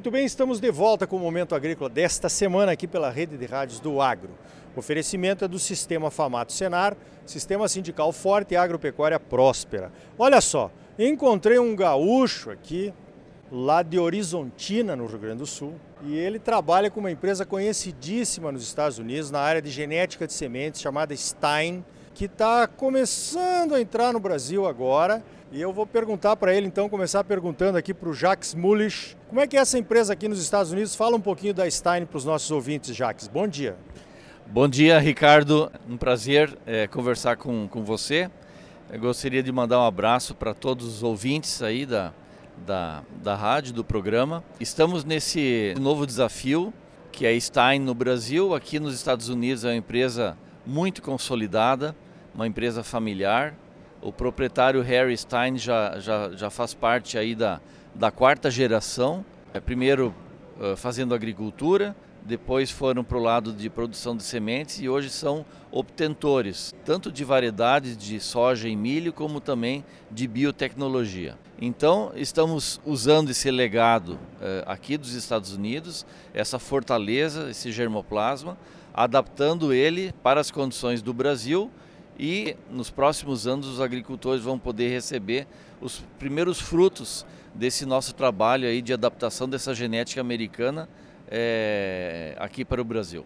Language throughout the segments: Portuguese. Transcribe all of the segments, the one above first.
Muito bem, estamos de volta com o Momento Agrícola desta semana aqui pela Rede de Rádios do Agro. O oferecimento é do Sistema Famato Senar, Sistema Sindical Forte e Agropecuária Próspera. Olha só, encontrei um gaúcho aqui, lá de Horizontina, no Rio Grande do Sul, e ele trabalha com uma empresa conhecidíssima nos Estados Unidos na área de genética de sementes chamada Stein, que está começando a entrar no Brasil agora e eu vou perguntar para ele, então, começar perguntando aqui para o Jacques Mullich. Como é que é essa empresa aqui nos Estados Unidos? Fala um pouquinho da Stein para os nossos ouvintes, Jacques. Bom dia. Bom dia, Ricardo. Um prazer é, conversar com, com você. Eu gostaria de mandar um abraço para todos os ouvintes aí da, da, da rádio, do programa. Estamos nesse novo desafio, que é Stein no Brasil. Aqui nos Estados Unidos é uma empresa muito consolidada, uma empresa familiar, o proprietário Harry Stein já, já, já faz parte aí da, da quarta geração. É, primeiro uh, fazendo agricultura, depois foram para o lado de produção de sementes e hoje são obtentores, tanto de variedades de soja e milho, como também de biotecnologia. Então, estamos usando esse legado aqui dos Estados Unidos, essa fortaleza, esse germoplasma, adaptando ele para as condições do Brasil e nos próximos anos os agricultores vão poder receber os primeiros frutos desse nosso trabalho aí de adaptação dessa genética americana é, aqui para o Brasil.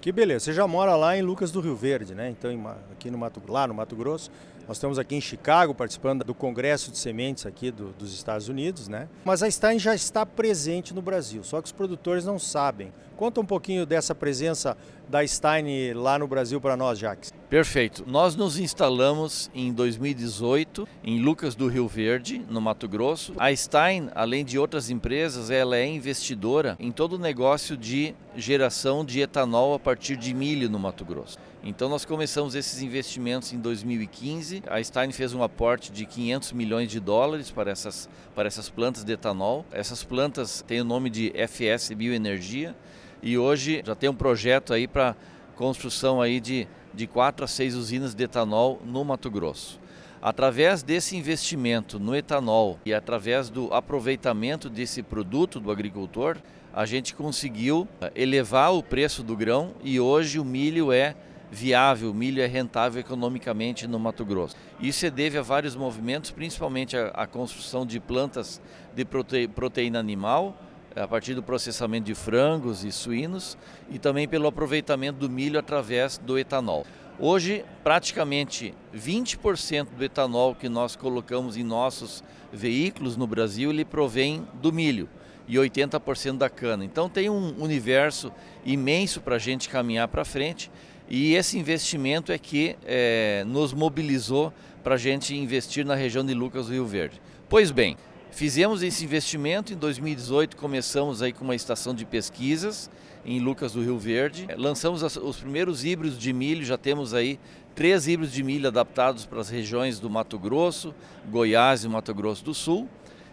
Que beleza. Você já mora lá em Lucas do Rio Verde, né? Então, aqui no Mato, lá no Mato Grosso. Nós estamos aqui em Chicago participando do Congresso de Sementes aqui do, dos Estados Unidos, né? Mas a Stein já está presente no Brasil, só que os produtores não sabem. Conta um pouquinho dessa presença da Stein lá no Brasil para nós, Jacques. Perfeito. Nós nos instalamos em 2018 em Lucas do Rio Verde, no Mato Grosso. A Stein, além de outras empresas, ela é investidora em todo o negócio de geração de etanol a partir de milho no Mato Grosso. Então nós começamos esses investimentos em 2015. A Stein fez um aporte de 500 milhões de dólares para essas, para essas plantas de etanol. Essas plantas têm o nome de FS Bioenergia e hoje já tem um projeto aí para construção aí de, de quatro a seis usinas de etanol no Mato Grosso. Através desse investimento no etanol e através do aproveitamento desse produto do agricultor, a gente conseguiu eh, elevar o preço do grão e hoje o milho é viável, o milho é rentável economicamente no Mato Grosso. Isso se deve a vários movimentos, principalmente a construção de plantas de prote, proteína animal, a partir do processamento de frangos e suínos e também pelo aproveitamento do milho através do etanol. Hoje, praticamente 20% do etanol que nós colocamos em nossos veículos no Brasil, ele provém do milho e 80% da cana. Então tem um universo imenso para a gente caminhar para frente e esse investimento é que é, nos mobilizou para a gente investir na região de Lucas do Rio Verde. Pois bem, fizemos esse investimento em 2018, começamos aí com uma estação de pesquisas em Lucas do Rio Verde. Lançamos os primeiros híbridos de milho, já temos aí três híbridos de milho adaptados para as regiões do Mato Grosso, Goiás e Mato Grosso do Sul.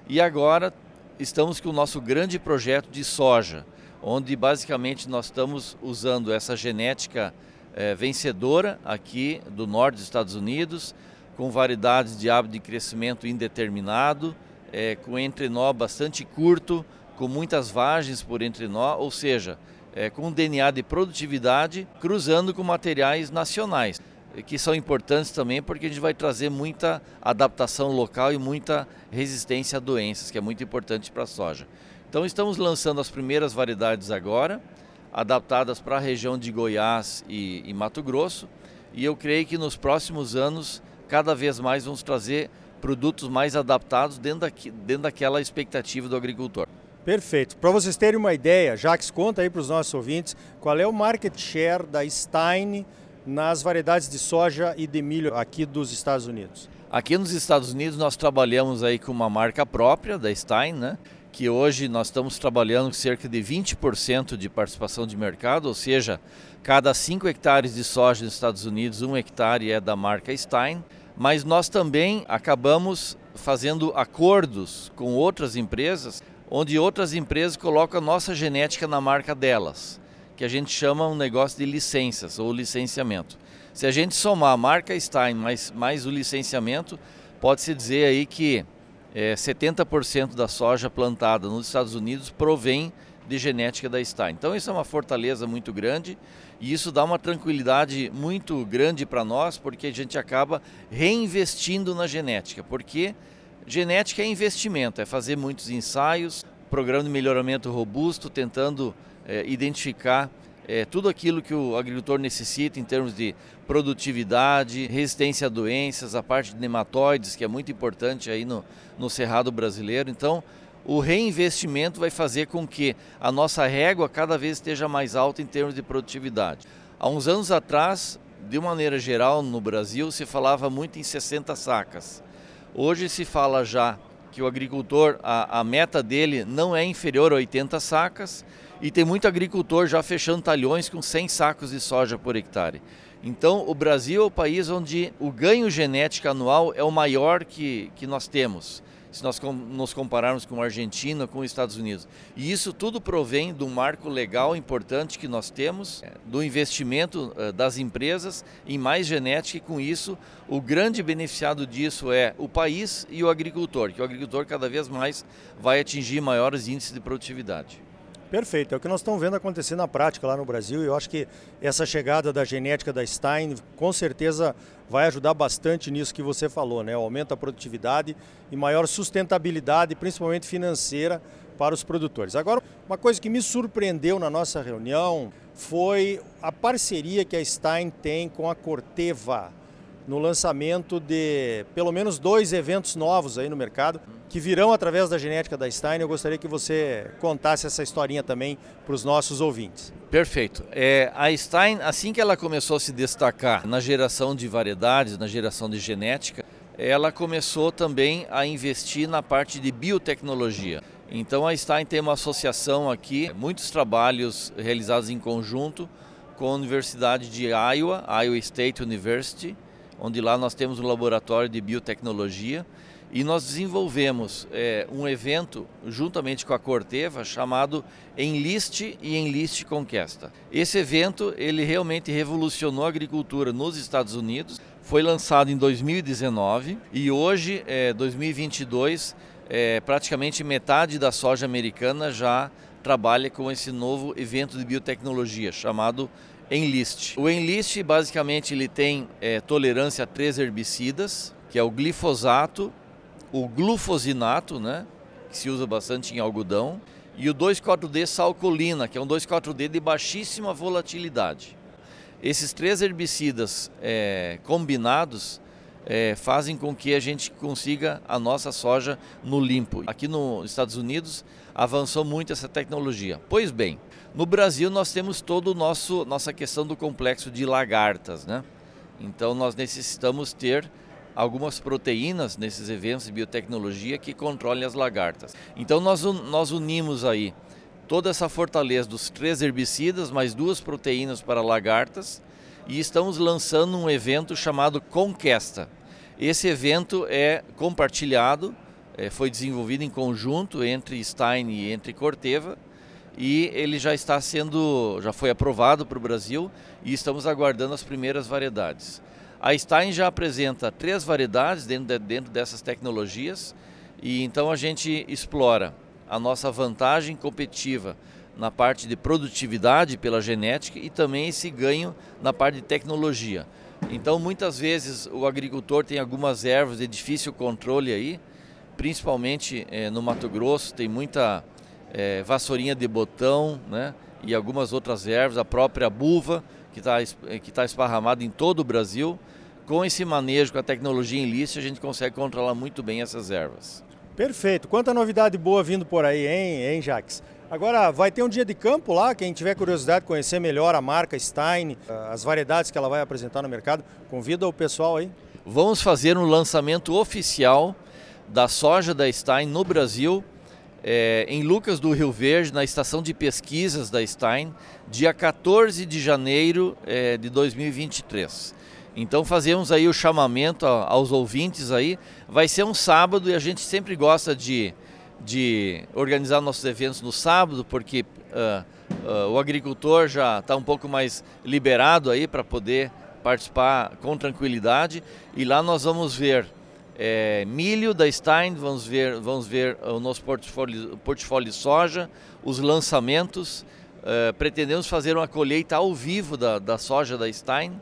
E agora estamos com o nosso grande projeto de soja, onde basicamente nós estamos usando essa genética é, vencedora aqui do norte dos Estados Unidos, com variedades de hábito de crescimento indeterminado, é, com entrenó bastante curto, com muitas vagens por entrenó, ou seja, é, com DNA de produtividade, cruzando com materiais nacionais, que são importantes também porque a gente vai trazer muita adaptação local e muita resistência a doenças, que é muito importante para a soja. Então estamos lançando as primeiras variedades agora, adaptadas para a região de Goiás e, e Mato Grosso. E eu creio que nos próximos anos, cada vez mais vamos trazer produtos mais adaptados dentro, daqui, dentro daquela expectativa do agricultor. Perfeito. Para vocês terem uma ideia, Jacques, conta aí para os nossos ouvintes qual é o market share da Stein nas variedades de soja e de milho aqui dos Estados Unidos. Aqui nos Estados Unidos nós trabalhamos aí com uma marca própria da Stein, né? que hoje nós estamos trabalhando com cerca de 20% de participação de mercado, ou seja, cada 5 hectares de soja nos Estados Unidos, um hectare é da marca Stein, mas nós também acabamos fazendo acordos com outras empresas, onde outras empresas colocam a nossa genética na marca delas, que a gente chama um negócio de licenças ou licenciamento. Se a gente somar a marca Stein mais, mais o licenciamento, pode-se dizer aí que é, 70% da soja plantada nos Estados Unidos provém de genética da Stein. Então isso é uma fortaleza muito grande e isso dá uma tranquilidade muito grande para nós, porque a gente acaba reinvestindo na genética, porque genética é investimento, é fazer muitos ensaios, programa de melhoramento robusto, tentando é, identificar é, tudo aquilo que o agricultor necessita em termos de produtividade, resistência a doenças, a parte de nematóides, que é muito importante aí no, no cerrado brasileiro. Então, o reinvestimento vai fazer com que a nossa régua cada vez esteja mais alta em termos de produtividade. Há uns anos atrás, de maneira geral, no Brasil, se falava muito em 60 sacas. Hoje se fala já que o agricultor, a, a meta dele não é inferior a 80 sacas e tem muito agricultor já fechando talhões com 100 sacos de soja por hectare. Então, o Brasil é o país onde o ganho genético anual é o maior que, que nós temos se nós nos compararmos com a Argentina, com os Estados Unidos. E isso tudo provém um marco legal importante que nós temos, é, do investimento eh, das empresas em mais genética, e com isso, o grande beneficiado disso é o país e o agricultor, que o agricultor cada vez mais vai atingir maiores índices de produtividade. Perfeito, é o que nós estamos vendo acontecer na prática lá no Brasil e eu acho que essa chegada da genética da Stein com certeza vai ajudar bastante nisso que você falou, né? Aumenta a produtividade e maior sustentabilidade, principalmente financeira, para os produtores. Agora, uma coisa que me surpreendeu na nossa reunião foi a parceria que a Stein tem com a Corteva no lançamento de pelo menos dois eventos novos aí no mercado que virão através da genética da Stein. Eu gostaria que você contasse essa historinha também para os nossos ouvintes. Perfeito. É, a Stein, assim que ela começou a se destacar na geração de variedades, na geração de genética, ela começou também a investir na parte de biotecnologia. Então a Stein tem uma associação aqui, muitos trabalhos realizados em conjunto com a Universidade de Iowa, Iowa State University, onde lá nós temos um laboratório de biotecnologia e nós desenvolvemos é, um evento juntamente com a Corteva chamado Enliste e Enliste Conquesta. Esse evento ele realmente revolucionou a agricultura nos Estados Unidos. Foi lançado em 2019 e hoje, é, 2022, é, praticamente metade da soja americana já trabalha com esse novo evento de biotecnologia chamado Enlist. O Enlist basicamente ele tem é, tolerância a três herbicidas, que é o glifosato, o glufosinato, né, que se usa bastante em algodão, e o 2,4-D salcolina, que é um 2,4-D de baixíssima volatilidade. Esses três herbicidas é, combinados é, fazem com que a gente consiga a nossa soja no limpo. Aqui nos Estados Unidos avançou muito essa tecnologia. Pois bem, no Brasil nós temos todo o nosso nossa questão do complexo de lagartas, né? Então nós necessitamos ter algumas proteínas nesses eventos de biotecnologia que controlem as lagartas. Então nós, nós unimos aí toda essa fortaleza dos três herbicidas, mais duas proteínas para lagartas, e estamos lançando um evento chamado Conquesta. Esse evento é compartilhado, é, foi desenvolvido em conjunto entre Stein e entre Corteva, e ele já está sendo, já foi aprovado para o Brasil e estamos aguardando as primeiras variedades. A Stein já apresenta três variedades dentro, de, dentro dessas tecnologias e então a gente explora a nossa vantagem competitiva na parte de produtividade pela genética e também esse ganho na parte de tecnologia. Então, muitas vezes o agricultor tem algumas ervas de difícil controle aí, principalmente eh, no Mato Grosso, tem muita eh, vassourinha de botão, né? E algumas outras ervas, a própria buva, que está que tá esparramada em todo o Brasil. Com esse manejo, com a tecnologia em lista, a gente consegue controlar muito bem essas ervas. Perfeito. Quanta novidade boa vindo por aí, hein, hein Jaques? Agora, vai ter um dia de campo lá, quem tiver curiosidade de conhecer melhor a marca Stein, as variedades que ela vai apresentar no mercado, convida o pessoal aí. Vamos fazer um lançamento oficial da soja da Stein no Brasil, é, em Lucas do Rio Verde, na estação de pesquisas da Stein, dia 14 de janeiro é, de 2023. Então fazemos aí o chamamento aos ouvintes aí. Vai ser um sábado e a gente sempre gosta de, de organizar nossos eventos no sábado, porque uh, uh, o agricultor já está um pouco mais liberado aí para poder participar com tranquilidade. E lá nós vamos ver é, milho da Stein, vamos ver, vamos ver o nosso portfólio, portfólio de soja, os lançamentos. É, pretendemos fazer uma colheita ao vivo da, da soja da Stein.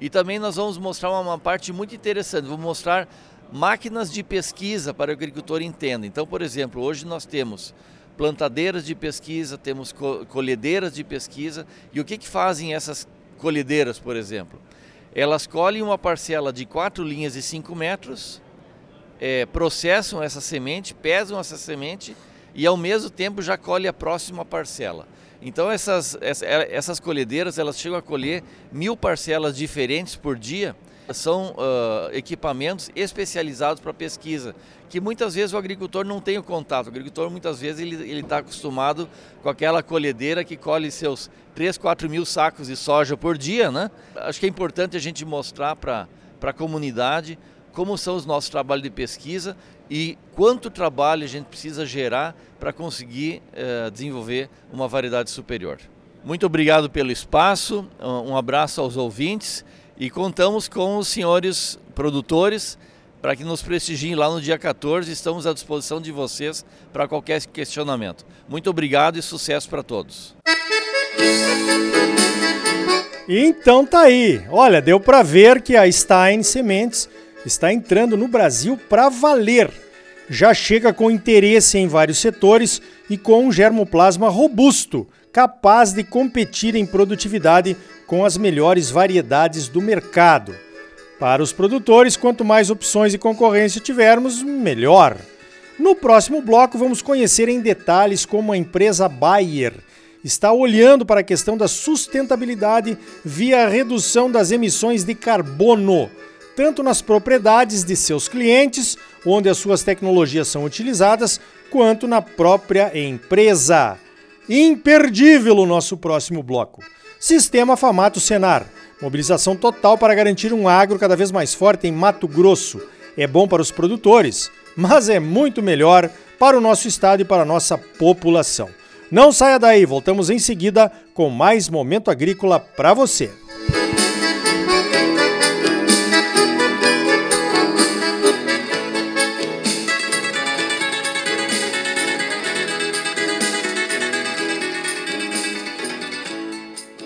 E também nós vamos mostrar uma, uma parte muito interessante. Vamos mostrar máquinas de pesquisa para o agricultor entenda. Então, por exemplo, hoje nós temos plantadeiras de pesquisa, temos colhedeiras de pesquisa. E o que, que fazem essas colhedeiras, por exemplo? Elas colhem uma parcela de 4 linhas e 5 metros, é, processam essa semente, pesam essa semente e ao mesmo tempo já colhe a próxima parcela. Então essas, essas colhedeiras elas chegam a colher mil parcelas diferentes por dia são uh, equipamentos especializados para pesquisa, que muitas vezes o agricultor não tem o contato. O agricultor muitas vezes ele está acostumado com aquela colhedeira que colhe seus 3, 4 mil sacos de soja por dia, né? Acho que é importante a gente mostrar para a comunidade como são os nossos trabalhos de pesquisa e quanto trabalho a gente precisa gerar para conseguir uh, desenvolver uma variedade superior. Muito obrigado pelo espaço, um abraço aos ouvintes e contamos com os senhores produtores para que nos prestigiem lá no dia 14. Estamos à disposição de vocês para qualquer questionamento. Muito obrigado e sucesso para todos. Então tá aí. Olha, deu para ver que a Stein Sementes está entrando no Brasil para valer. Já chega com interesse em vários setores e com um germoplasma robusto, capaz de competir em produtividade com as melhores variedades do mercado. Para os produtores, quanto mais opções e concorrência tivermos, melhor. No próximo bloco, vamos conhecer em detalhes como a empresa Bayer está olhando para a questão da sustentabilidade via redução das emissões de carbono, tanto nas propriedades de seus clientes, onde as suas tecnologias são utilizadas, quanto na própria empresa. Imperdível o nosso próximo bloco. Sistema Famato Senar. Mobilização total para garantir um agro cada vez mais forte em Mato Grosso. É bom para os produtores, mas é muito melhor para o nosso estado e para a nossa população. Não saia daí, voltamos em seguida com mais momento agrícola para você.